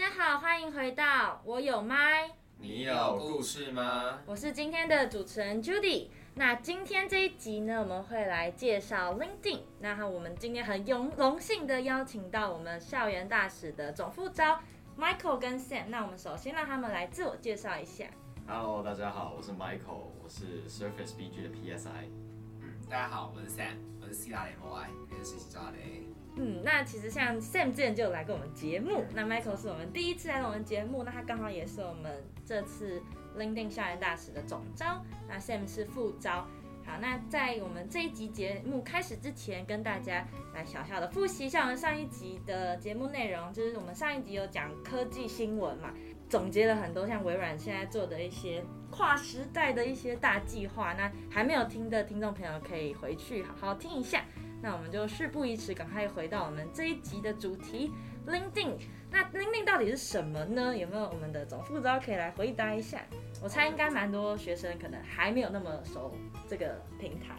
大家好，欢迎回到我有麦，你有故事吗？我是今天的主持人 Judy。那今天这一集呢，我们会来介绍 LinkedIn。那我们今天很荣荣幸的邀请到我们校园大使的总副招 Michael 跟 Sam。那我们首先让他们来自我介绍一下。Hello，大家好，我是 Michael，我是 Surface BG 的 PSI。嗯，大家好，我是 Sam，我是 C 大联 MOI，也是实习抓的。嗯，那其实像 Sam 之前就有来过我们节目，那 Michael 是我们第一次来我们节目，那他刚好也是我们这次 LinkedIn 校园大使的总招，那 Sam 是副招。好，那在我们这一集节目开始之前，跟大家来小小的复习一下我们上一集的节目内容，就是我们上一集有讲科技新闻嘛，总结了很多像微软现在做的一些跨时代的一些大计划，那还没有听的听众朋友可以回去好好听一下。那我们就事不宜迟，赶快回到我们这一集的主题，LinkedIn。那 LinkedIn 到底是什么呢？有没有我们的总副召可以来回答一下？我猜应该蛮多学生可能还没有那么熟这个平台。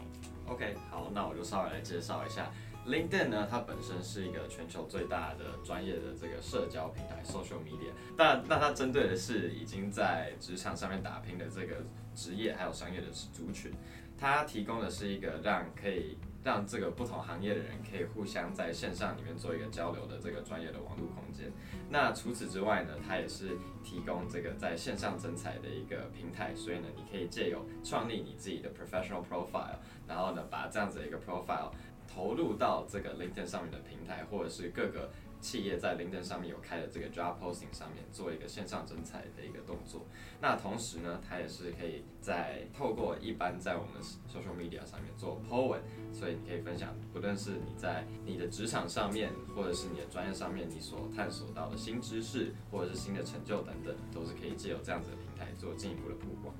OK，好，那我就稍微来介绍一下 LinkedIn 呢。它本身是一个全球最大的专业的这个社交平台 （social media）。但那它针对的是已经在职场上面打拼的这个职业还有商业的族群。它提供的是一个让可以。让这个不同行业的人可以互相在线上里面做一个交流的这个专业的网络空间。那除此之外呢，它也是提供这个在线上征才的一个平台。所以呢，你可以借由创立你自己的 professional profile，然后呢，把这样子的一个 profile 投入到这个 LinkedIn 上面的平台，或者是各个。企业在 LinkedIn 上面有开的这个 job posting 上面做一个线上征才的一个动作，那同时呢，它也是可以在透过一般在我们 social media 上面做 po 文，所以你可以分享，不论是你在你的职场上面，或者是你的专业上面，你所探索到的新知识，或者是新的成就等等，都是可以借由这样子的平台做进一步的曝光。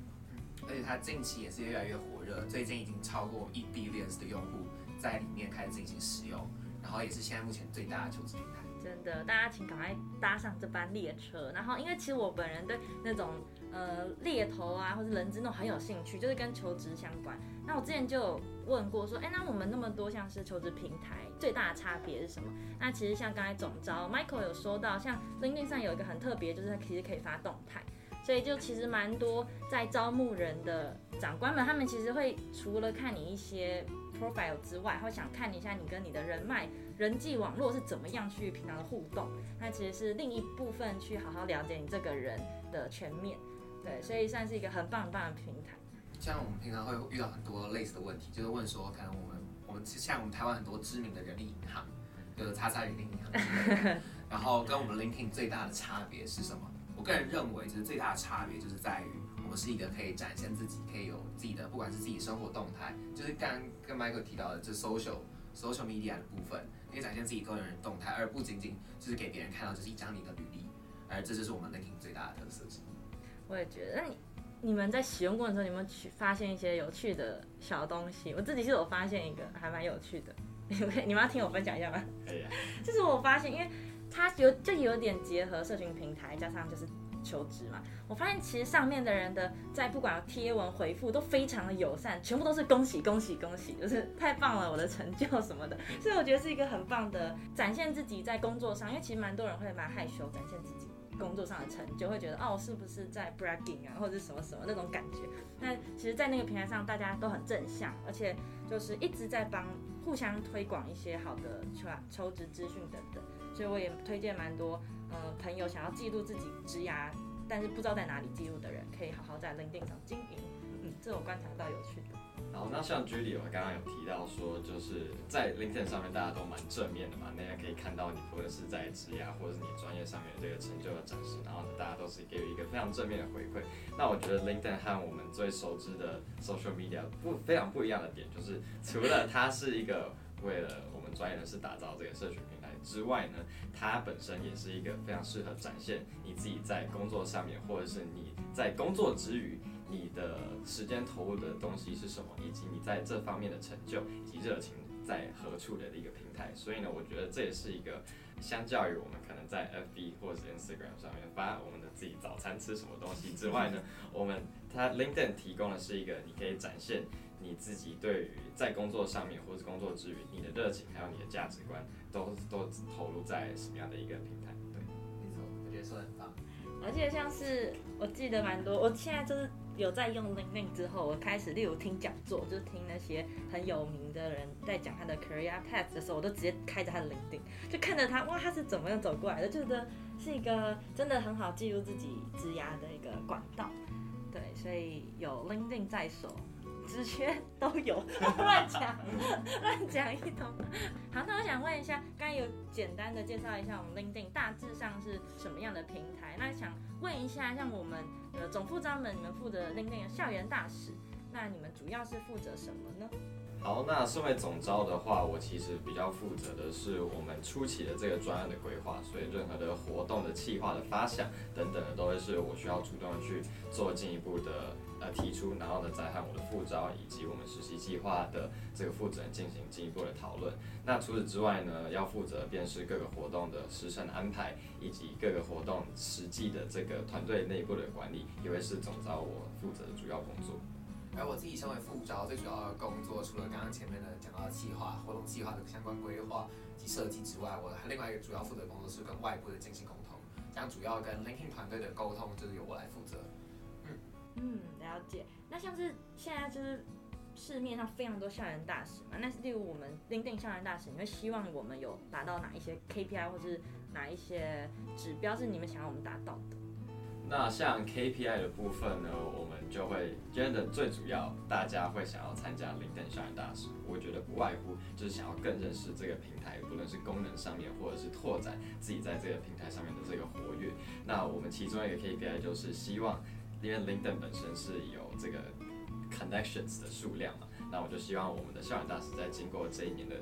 而且它近期也是越来越火热，最近已经超过一 b 脸的用户在里面开始进行使用，然后也是现在目前最大的求职平台。的，大家请赶快搭上这班列车。然后，因为其实我本人对那种呃猎头啊，或者人资那种很有兴趣，就是跟求职相关。那我之前就有问过说，哎，那我们那么多像是求职平台，最大的差别是什么？那其实像刚才总招 Michael 有说到，像 LinkedIn 上有一个很特别，就是它其实可以发动态。所以就其实蛮多在招募人的长官们，他们其实会除了看你一些 profile 之外，会想看一下你跟你的人脉、人际网络是怎么样去平常的互动。那其实是另一部分去好好了解你这个人的全面。对，所以算是一个很棒很棒的平台。像我们平常会遇到很多类似的问题，就是问说，可能我们我们像我们台湾很多知名的人力银行，就是叉叉人力银行，然后跟我们 LinkedIn 最大的差别是什么？我个人认为，就是最大的差别就是在于，我是一个可以展现自己，可以有自己的，不管是自己生活动态，就是刚刚跟 Michael 提到的，这 social social media 的部分，可以展现自己个人的动态，而不仅仅就是给别人看到就是一张你的履历，而这就是我们 LinkedIn 最大的特色之一。我也觉得，那你你们在使用过程中，有没有去发现一些有趣的小东西？我自己是有发现一个还蛮有趣的，你 们你们要听我分享一下吗？可以啊。就是我发现，因为。它有就有点结合社群平台，加上就是求职嘛。我发现其实上面的人的在不管贴文回复都非常的友善，全部都是恭喜恭喜恭喜，就是太棒了，我的成就什么的。所以我觉得是一个很棒的展现自己在工作上，因为其实蛮多人会蛮害羞展现自己工作上的成就，会觉得哦是不是在 bragging 啊，或者什么什么那种感觉。那其实，在那个平台上，大家都很正向，而且就是一直在帮互相推广一些好的求求职资讯等等。所以我也推荐蛮多，呃，朋友想要记录自己职涯，但是不知道在哪里记录的人，可以好好在 LinkedIn 上经营。嗯，这我观察到有趣的。好，那像 Judy 我刚刚有提到说，就是在 LinkedIn 上面大家都蛮正面的嘛，那也可以看到你或者是在职涯或者是你专业上面的这个成就的展示，然后，大家都是给予一个非常正面的回馈。那我觉得 LinkedIn 和我们最熟知的 social media 不非常不一样的点，就是除了它是一个为了我们专业人士打造这个社群平台。之外呢，它本身也是一个非常适合展现你自己在工作上面，或者是你在工作之余，你的时间投入的东西是什么，以及你在这方面的成就以及热情在何处的一个平台。所以呢，我觉得这也是一个相较于我们可能在 FB 或者 Instagram 上面发我们的自己早餐吃什么东西之外呢，我们它 LinkedIn 提供的是一个你可以展现。你自己对于在工作上面或是工作之余，你的热情还有你的价值观，都都投入在什么样的一个平台？对，没错。我觉得说的很棒。而且像是我记得蛮多，我现在就是有在用 LinkedIn 之后，我开始例如听讲座，就是听那些很有名的人在讲他的 career path 的时候，我都直接开着他的 LinkedIn，就看着他，哇，他是怎么样走过来的，就觉得是一个真的很好记录自己职涯的一个管道。对，所以有 LinkedIn 在手。直缺都有，乱讲乱讲一通。好，那我想问一下，刚有简单的介绍一下我们 LinkedIn 大致上是什么样的平台？那想问一下，像我们呃总副召们，你们负责 LinkedIn 的校园大使，那你们主要是负责什么呢？好，那身为总招的话，我其实比较负责的是我们初期的这个专案的规划，所以任何的活动的企划的发想等等的，都会是我需要主动去做进一步的呃提出，然后呢再和我的副招以及我们实习计划的这个负责人进行进一步的讨论。那除此之外呢，要负责便是各个活动的时程安排，以及各个活动实际的这个团队内部的管理，也会是总招我负责的主要工作。而我自己身为副招，最主要的工作，除了刚刚前面的讲到的计划、活动计划的相关规划及设计之外，我还另外一个主要负责工作是跟外部的进行沟通，这样主要跟 LinkedIn 团队的沟通就是由我来负责。嗯嗯，了解。那像是现在就是市面上非常多校园大使嘛，那例如我们 LinkedIn 校园大使，你会希望我们有达到哪一些 KPI 或是哪一些指标是你们想要我们达到的？那像 KPI 的部分呢，我们就会觉得最主要，大家会想要参加 LinkedIn 校园大使，我觉得不外乎就是想要更认识这个平台，不论是功能上面，或者是拓展自己在这个平台上面的这个活跃。那我们其中一个 KPI 就是希望，因为 LinkedIn 本身是有这个 connections 的数量嘛，那我就希望我们的校园大使在经过这一年的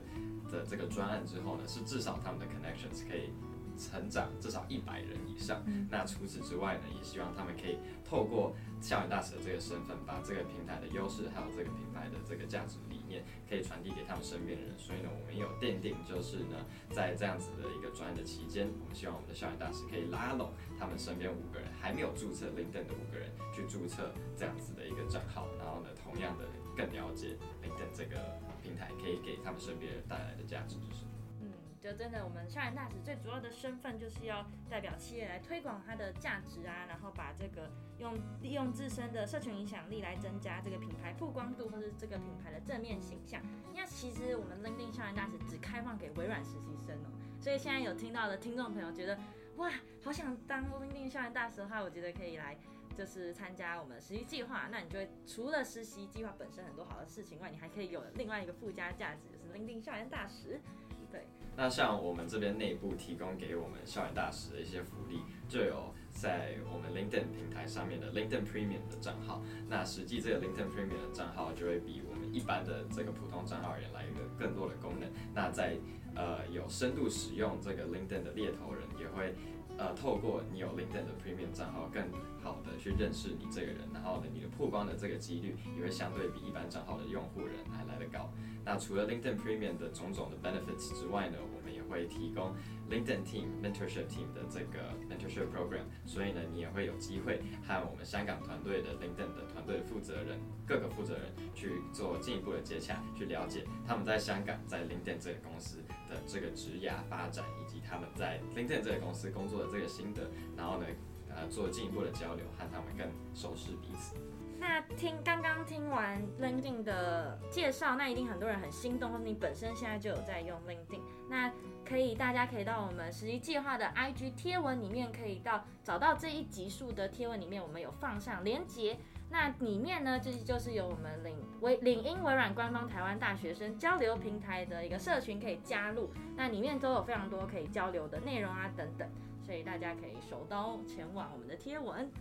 的这个专案之后呢，是至少他们的 connections 可以。成长至少一百人以上。那除此之外呢，也希望他们可以透过校园大使的这个身份，把这个平台的优势还有这个品牌的这个价值理念，可以传递给他们身边的人。所以呢，我们有奠定，就是呢，在这样子的一个专业的期间，我们希望我们的校园大使可以拉拢他们身边五个人还没有注册 LinkedIn 的五个人，去注册这样子的一个账号，然后呢，同样的更了解 LinkedIn 这个平台可以给他们身边人带来的价值是什么。就真的，我们校园大使最主要的身份就是要代表企业来推广它的价值啊，然后把这个用利用自身的社群影响力来增加这个品牌曝光度，或是这个品牌的正面形象。那其实我们 LinkedIn 校园大使只开放给微软实习生哦，所以现在有听到的听众朋友觉得哇，好想当 LinkedIn 校园大使的话，我觉得可以来就是参加我们实习计划。那你就会除了实习计划本身很多好的事情外，你还可以有另外一个附加价值，就是 LinkedIn 校园大使。那像我们这边内部提供给我们校园大使的一些福利，就有在我们 LinkedIn 平台上面的 LinkedIn Premium 的账号。那实际这个 LinkedIn Premium 的账号就会比我们一般的这个普通账号而言来一个更多的功能。那在呃有深度使用这个 LinkedIn 的猎头人也会。呃，透过你有 LinkedIn 的 Premium 账号，更好的去认识你这个人，然后呢，你的曝光的这个几率也会相对比一般账号的用户人还来得高。那除了 LinkedIn Premium 的种种的 benefits 之外呢，我们也会提供 LinkedIn Team Mentorship Team 的这个 Mentorship Program，所以呢，你也会有机会和我们香港团队的 LinkedIn 的团队负责人，各个负责人去做进一步的接洽，去了解他们在香港在 LinkedIn 这个公司的这个职涯发展，他们在 LinkedIn 这个公司工作的。这个心得，然后呢，呃，做进一步的交流，和他们更熟悉彼此。那听刚刚听完 LinkedIn 的介绍，那一定很多人很心动，或者你本身现在就有在用 LinkedIn，那可以大家可以到我们实习计划的 IG 贴文里面，可以到找到这一集数的贴文里面，我们有放上连接。那里面呢，就是就是有我们领微领英微软官方台湾大学生交流平台的一个社群可以加入，那里面都有非常多可以交流的内容啊等等。所以大家可以手刀前往我们的贴文。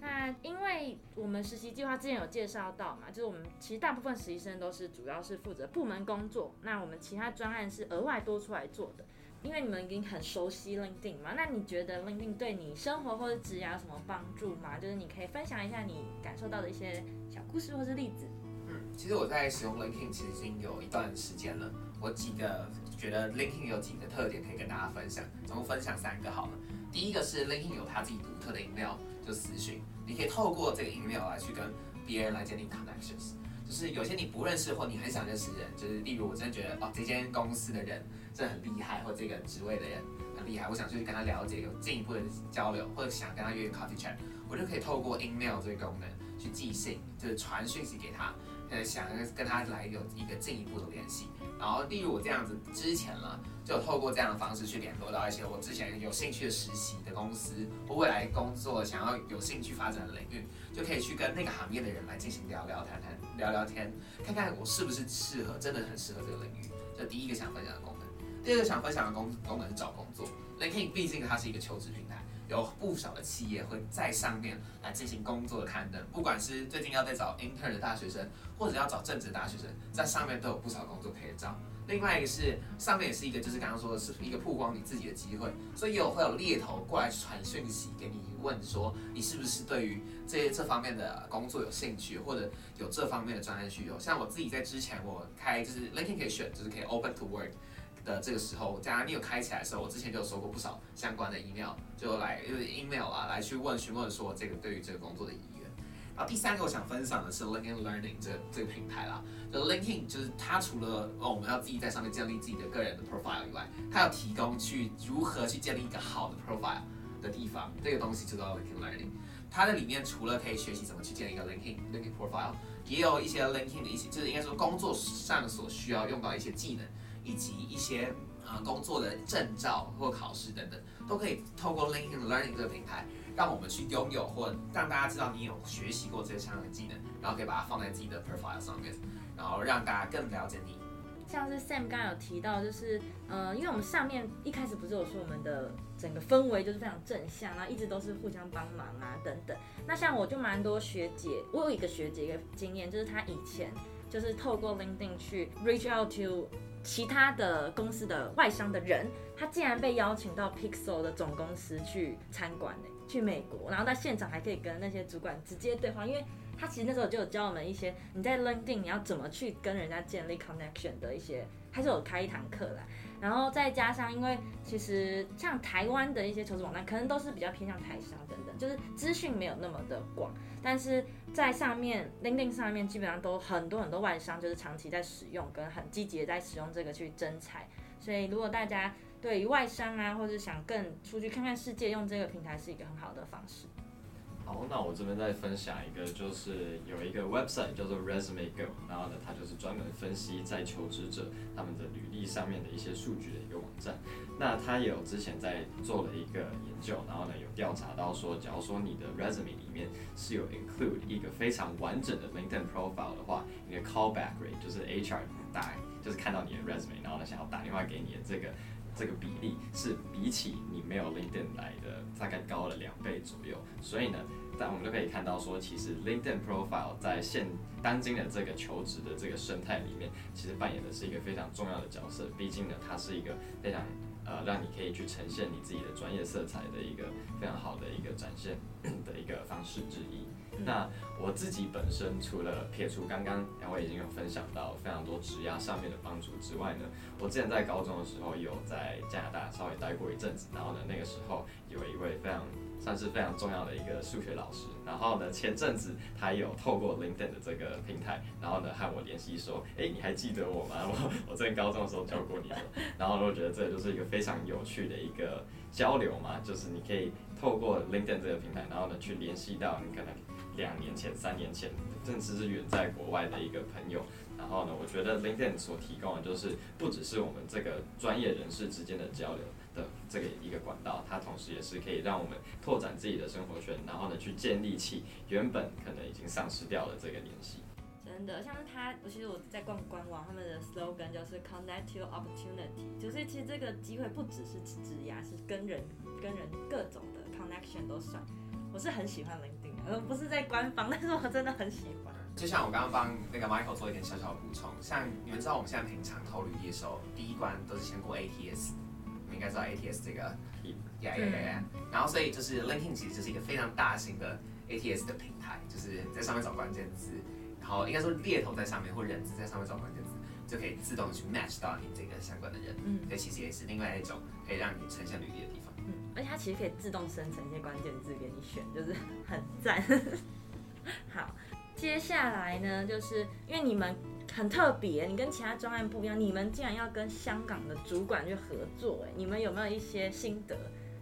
那因为我们实习计划之前有介绍到嘛，就是我们其实大部分实习生都是主要是负责部门工作，那我们其他专案是额外多出来做的。因为你们已经很熟悉 LinkedIn 嘛，那你觉得 LinkedIn 对你生活或者职业有什么帮助吗？就是你可以分享一下你感受到的一些小故事或是例子。嗯，其实我在使用 LinkedIn 其实已经有一段时间了。我记得觉得 LinkedIn 有几个特点可以跟大家分享，总共分享三个好了。第一个是 LinkedIn 有它自己独特的音料，就私讯，你可以透过这个音料来去跟别人来建立 connections。就是有些你不认识或你很想认识的人，就是例如我真的觉得哦，这间公司的人这很厉害，或这个职位的人很厉害，我想去跟他了解，有进一步的交流，或者想跟他约 coffee chat，我就可以透过 email 这个功能去寄信，就是传讯息给他，呃，想跟他来有一个进一步的联系。然后，例如我这样子之前呢，就透过这样的方式去联络到一些我之前有兴趣的实习的公司，或未来工作想要有兴趣发展的领域，就可以去跟那个行业的人来进行聊聊谈谈，聊聊天，看看我是不是适合，真的很适合这个领域。这第一个想分享的功。第二个想分享的功功能是找工作。LinkedIn 毕竟它是一个求职平台，有不少的企业会在上面来进行工作的刊登，不管是最近要在找 intern 的大学生，或者要找正职大学生，在上面都有不少工作可以找。另外一个是上面也是一个，就是刚刚说的是一个曝光你自己的机会，所以有会有猎头过来传讯息给你，问说你是不是对于这些这方面的工作有兴趣，或者有这方面的专业需求。像我自己在之前我开就是 LinkedIn 可以选，就是可以 open to work。的这个时候，假如你有开起来的时候，我之前就有收过不少相关的 email，就来就是 email 啊，来去问询问说这个对于这个工作的意愿。然后第三个我想分享的是 LinkedIn Learning 这这个平台啦，就 LinkedIn 就是它除了哦我们要自己在上面建立自己的个人的 profile 以外，它要提供去如何去建立一个好的 profile 的地方，这个东西就叫 LinkedIn Learning。它的里面除了可以学习怎么去建立一个 LinkedIn LinkedIn profile，也有一些 LinkedIn 的一些就是应该说工作上所需要用到一些技能。以及一些呃工作的证照或考试等等，都可以透过 LinkedIn Learning 这个平台，让我们去拥有或让大家知道你有学习过这些相关的技能，然后可以把它放在自己的 profile 上面，然后让大家更了解你。像是 Sam 刚刚有提到，就是呃，因为我们上面一开始不是有说我们的整个氛围就是非常正向，然后一直都是互相帮忙啊等等。那像我就蛮多学姐，我有一个学姐一个经验，就是她以前就是透过 LinkedIn 去 reach out to。其他的公司的外商的人，他竟然被邀请到 Pixel 的总公司去参观呢，去美国，然后在现场还可以跟那些主管直接对话，因为他其实那时候就有教我们一些你在 LinkedIn 你要怎么去跟人家建立 connection 的一些，他是有开一堂课的，然后再加上因为其实像台湾的一些求职网站，可能都是比较偏向台商等等，就是资讯没有那么的广。但是在上面，LinkedIn 上面基本上都很多很多外商，就是长期在使用，跟很积极的在使用这个去征才。所以如果大家对于外商啊，或者想更出去看看世界，用这个平台是一个很好的方式。好，那我这边再分享一个，就是有一个 website 叫做 Resume Go，然后呢，它就是专门分析在求职者他们的履历上面的一些数据的一个网站。那它有之前在做了一个研究，然后呢，有调查到说，假如说你的 resume 里面是有 include 一个非常完整的 LinkedIn profile 的话，你的 callback rate 就是 HR 打，就是看到你的 resume，然后呢，想要打电话给你的这个这个比例是比起你没有 LinkedIn 来的大概高了两倍左右。所以呢，但我们就可以看到说，其实 LinkedIn profile 在现当今的这个求职的这个生态里面，其实扮演的是一个非常重要的角色。毕竟呢，它是一个非常呃让你可以去呈现你自己的专业色彩的一个非常好的一个展现 的一个方式之一。那我自己本身除了撇除刚刚两位已经有分享到非常多职涯上面的帮助之外呢，我之前在高中的时候有在加拿大稍微待过一阵子，然后呢，那个时候有一位非常算是非常重要的一个数学老师，然后呢，前阵子他有透过 LinkedIn 的这个平台，然后呢和我联系说，哎，你还记得我吗？我我在高中的时候教过你的，然后我觉得这就是一个非常有趣的一个交流嘛，就是你可以透过 LinkedIn 这个平台，然后呢去联系到你可能。两年前、三年前，甚至是远在国外的一个朋友。然后呢，我觉得 LinkedIn 所提供的，就是不只是我们这个专业人士之间的交流的这个一个管道，它同时也是可以让我们拓展自己的生活圈，然后呢，去建立起原本可能已经丧失掉的这个联系。真的，像是他，其实我在逛官网，他们的 slogan 就是 Connect your opportunity，就是其实这个机会不只是职涯，是跟人跟人各种的 connection 都算。我是很喜欢 LinkedIn，而不是在官方，但是我真的很喜欢。就像我刚刚帮那个 Michael 做一点小小的补充，像你们知道我们现在平常投履历的时候，第一关都是先过 ATS，应该知道 ATS 这个，呀呀呀呀，然后所以就是 LinkedIn 其实就是一个非常大型的 ATS 的平台，就是在上面找关键字，然后应该说猎头在上面或人资在上面找关键字，就可以自动去 match 到你这个相关的人，嗯，这其实也是另外一种可以让你呈现履历的地方。嗯。而且它其实可以自动生成一些关键字给你选，就是很赞。好，接下来呢，就是因为你们很特别，你跟其他专案不一样，你们竟然要跟香港的主管去合作，哎，你们有没有一些心得？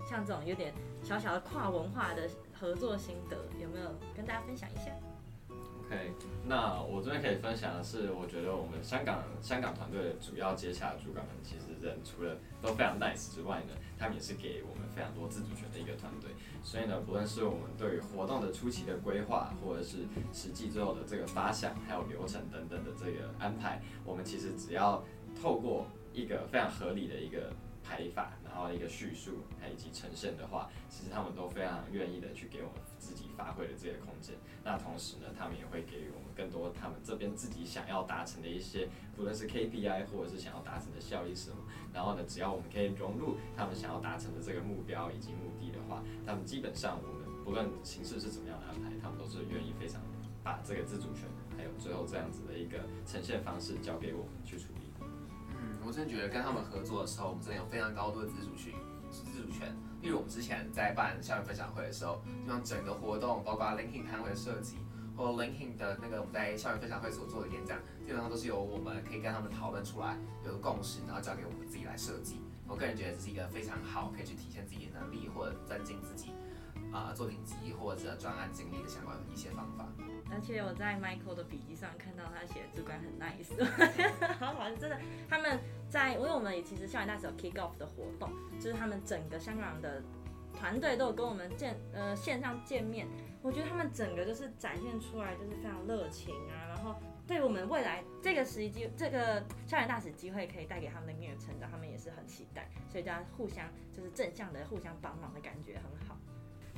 像这种有点小小的跨文化的合作心得，有没有跟大家分享一下？OK，那我这边可以分享的是，我觉得我们香港香港团队的主要接洽的主管们，其实人除了都非常 nice 之外呢，他们也是给我们非常多自主权的一个团队。所以呢，不论是我们对于活动的初期的规划，或者是实际最后的这个发想，还有流程等等的这个安排，我们其实只要透过一个非常合理的一个排法，然后一个叙述，还以及呈现的话，其实他们都非常愿意的去给我们自己发挥的这个空间。那同时呢，他们也会给予我们更多他们这边自己想要达成的一些，不论是 KPI 或者是想要达成的效益什么。然后呢，只要我们可以融入他们想要达成的这个目标以及目的的话，他们基本上我们不论形式是怎么样的安排，他们都是愿意非常把这个自主权，还有最后这样子的一个呈现方式交给我们去处。我真的觉得跟他们合作的时候，我们真的有非常高度的自主权，自主权。例如我们之前在办校园分享会的时候，就像整个活动，包括 LinkedIn 摊位的设计，或 LinkedIn 的那个我们在校园分享会所做的演讲，基本上都是由我们可以跟他们讨论出来，有个共识，然后交给我们自己来设计。我个人觉得这是一个非常好，可以去体现自己的能力或者增进自己啊、呃、作品集或者专案经历的相关的一些方法。而且我在 Michael 的笔记上看到他写的主管很 nice，好好像真的他们。在，因为我们也其实校园大使有 kick off 的活动，就是他们整个香港的团队都有跟我们见呃线上见面，我觉得他们整个就是展现出来就是非常热情啊，然后对我们未来这个时机这个校园大使机会可以带给他们的音乐成长，他们也是很期待，所以大家互相就是正向的互相帮忙的感觉很好。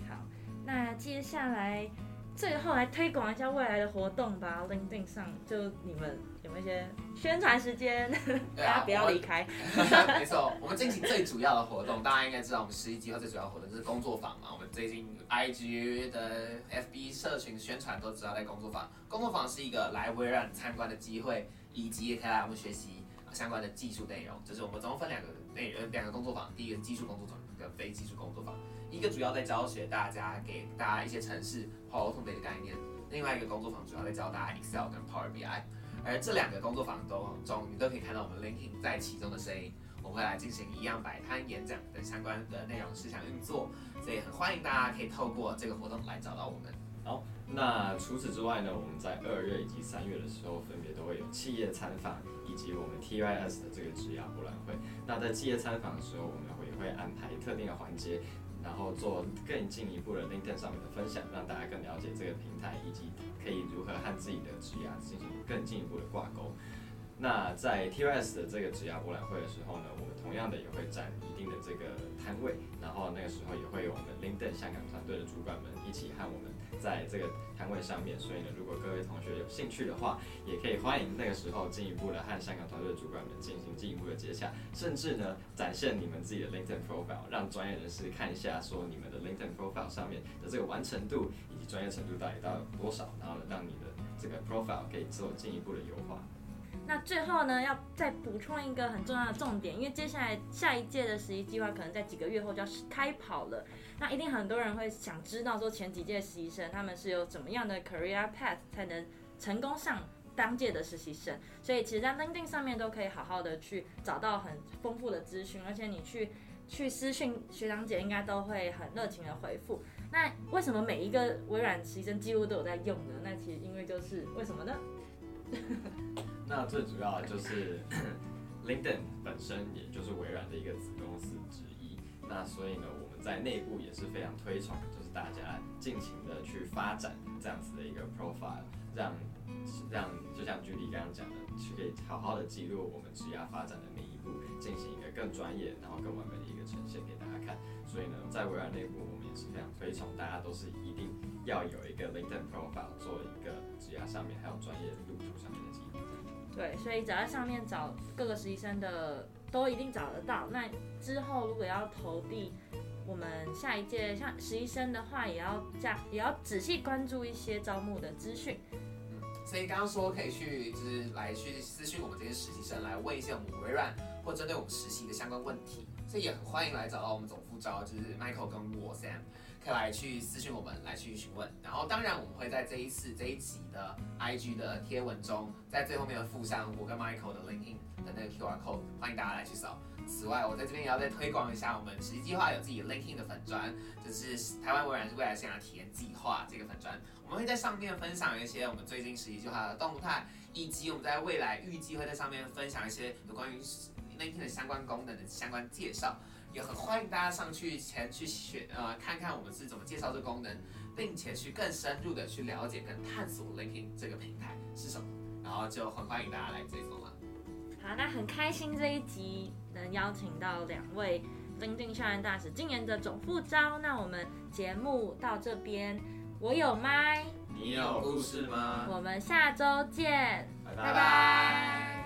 好，那接下来。最后来推广一下未来的活动吧，LinkedIn 上就你们有没有一些宣传时间？大家、啊、不要离开。没错，我们近期最主要的活动，大家应该知道，我们十一计划最主要活动就是工作坊嘛。我们最近 IG 的 FB 社群宣传都知道在工作坊。工作坊是一个来微软参观的机会，以及也可以来我们学习相关的技术内容。就是我们总共分两个内呃两个工作坊，第一个技术工作坊跟非技术工作坊。一个主要在教学大家，给大家一些城市、Power Automate 的概念；另外一个工作坊主要在教大家 Excel 跟 Power BI。而这两个工作坊都中，你都可以看到我们 Linkin 在其中的声音。我们会来进行一样摆摊、演讲等相关的内容事项运作，所以很欢迎大家可以透过这个活动来找到我们。好，那除此之外呢，我们在二月以及三月的时候，分别都会有企业参访以及我们 TYS 的这个职涯博览会。那在企业参访的时候，我们会会安排特定的环节。然后做更进一步的 LinkedIn 上面的分享，让大家更了解这个平台，以及可以如何和自己的职涯进行更进一步的挂钩。那在 TYS 的这个职涯博览会的时候呢，我们同样的也会占一定的这个摊位，然后那个时候也会有我们 LinkedIn 香港团队的主管们一起和我们。在这个摊位上面，所以呢，如果各位同学有兴趣的话，也可以欢迎那个时候进一步的和香港团队的主管们进行进一步的接洽，甚至呢，展现你们自己的 LinkedIn profile，让专业人士看一下，说你们的 LinkedIn profile 上面的这个完成度以及专业程度到底到多少，然后呢，让你的这个 profile 可以做进一步的优化。那最后呢，要再补充一个很重要的重点，因为接下来下一届的实习计划可能在几个月后就要开跑了。那一定很多人会想知道说，前几届实习生他们是有怎么样的 career path 才能成功上当届的实习生？所以其实，在 LinkedIn 上面都可以好好的去找到很丰富的资讯，而且你去去私讯学长姐，应该都会很热情的回复。那为什么每一个微软实习生几乎都有在用呢？那其实因为就是为什么呢？那最主要的就是 LinkedIn 本身也就是微软的一个子公司之一。那所以呢，我。在内部也是非常推崇，就是大家尽情的去发展这样子的一个 profile，让让就像 Judy 刚刚讲的，去可以好好的记录我们职涯发展的每一步，进行一个更专业然后更完美的一个呈现给大家看。所以呢，在微软内部，我们也是非常推崇大家都是一定要有一个 LinkedIn profile，做一个职涯上面还有专业路途上面的记录。对，所以只要在上面找各个实习生的，都一定找得到。那之后如果要投递。我们下一届像实习生的话，也要加，也要仔细关注一些招募的资讯。嗯，所以刚刚说可以去，就是来去私讯我们这些实习生，来问一些我们微软或针对我们实习的相关问题。所以也很欢迎来找到我们总副招，就是 Michael 跟我 Sam。可以来去私讯我们，来去询问。然后当然我们会在这一次这一集的 IG 的贴文中，在最后面附上我跟 Michael 的 LinkedIn 的那个 QR code，欢迎大家来去扫。此外，我在这边也要再推广一下，我们实习计划有自己 Linkin 的粉砖，就是台湾微软未来生涯体验计划这个粉砖，我们会在上面分享一些我们最近实习计划的动态，以及我们在未来预计会在上面分享一些有关于 Linkin 的相关功能的相关介绍，也很欢迎大家上去前去选呃看看我们是怎么介绍这功能，并且去更深入的去了解跟探索 Linkin 这个平台是什么，然后就很欢迎大家来追踪了。好，那很开心这一集能邀请到两位 LinkedIn 校园大使，今年的总副招。那我们节目到这边，我有麦，你有故事吗？我们下周见，拜拜。拜拜。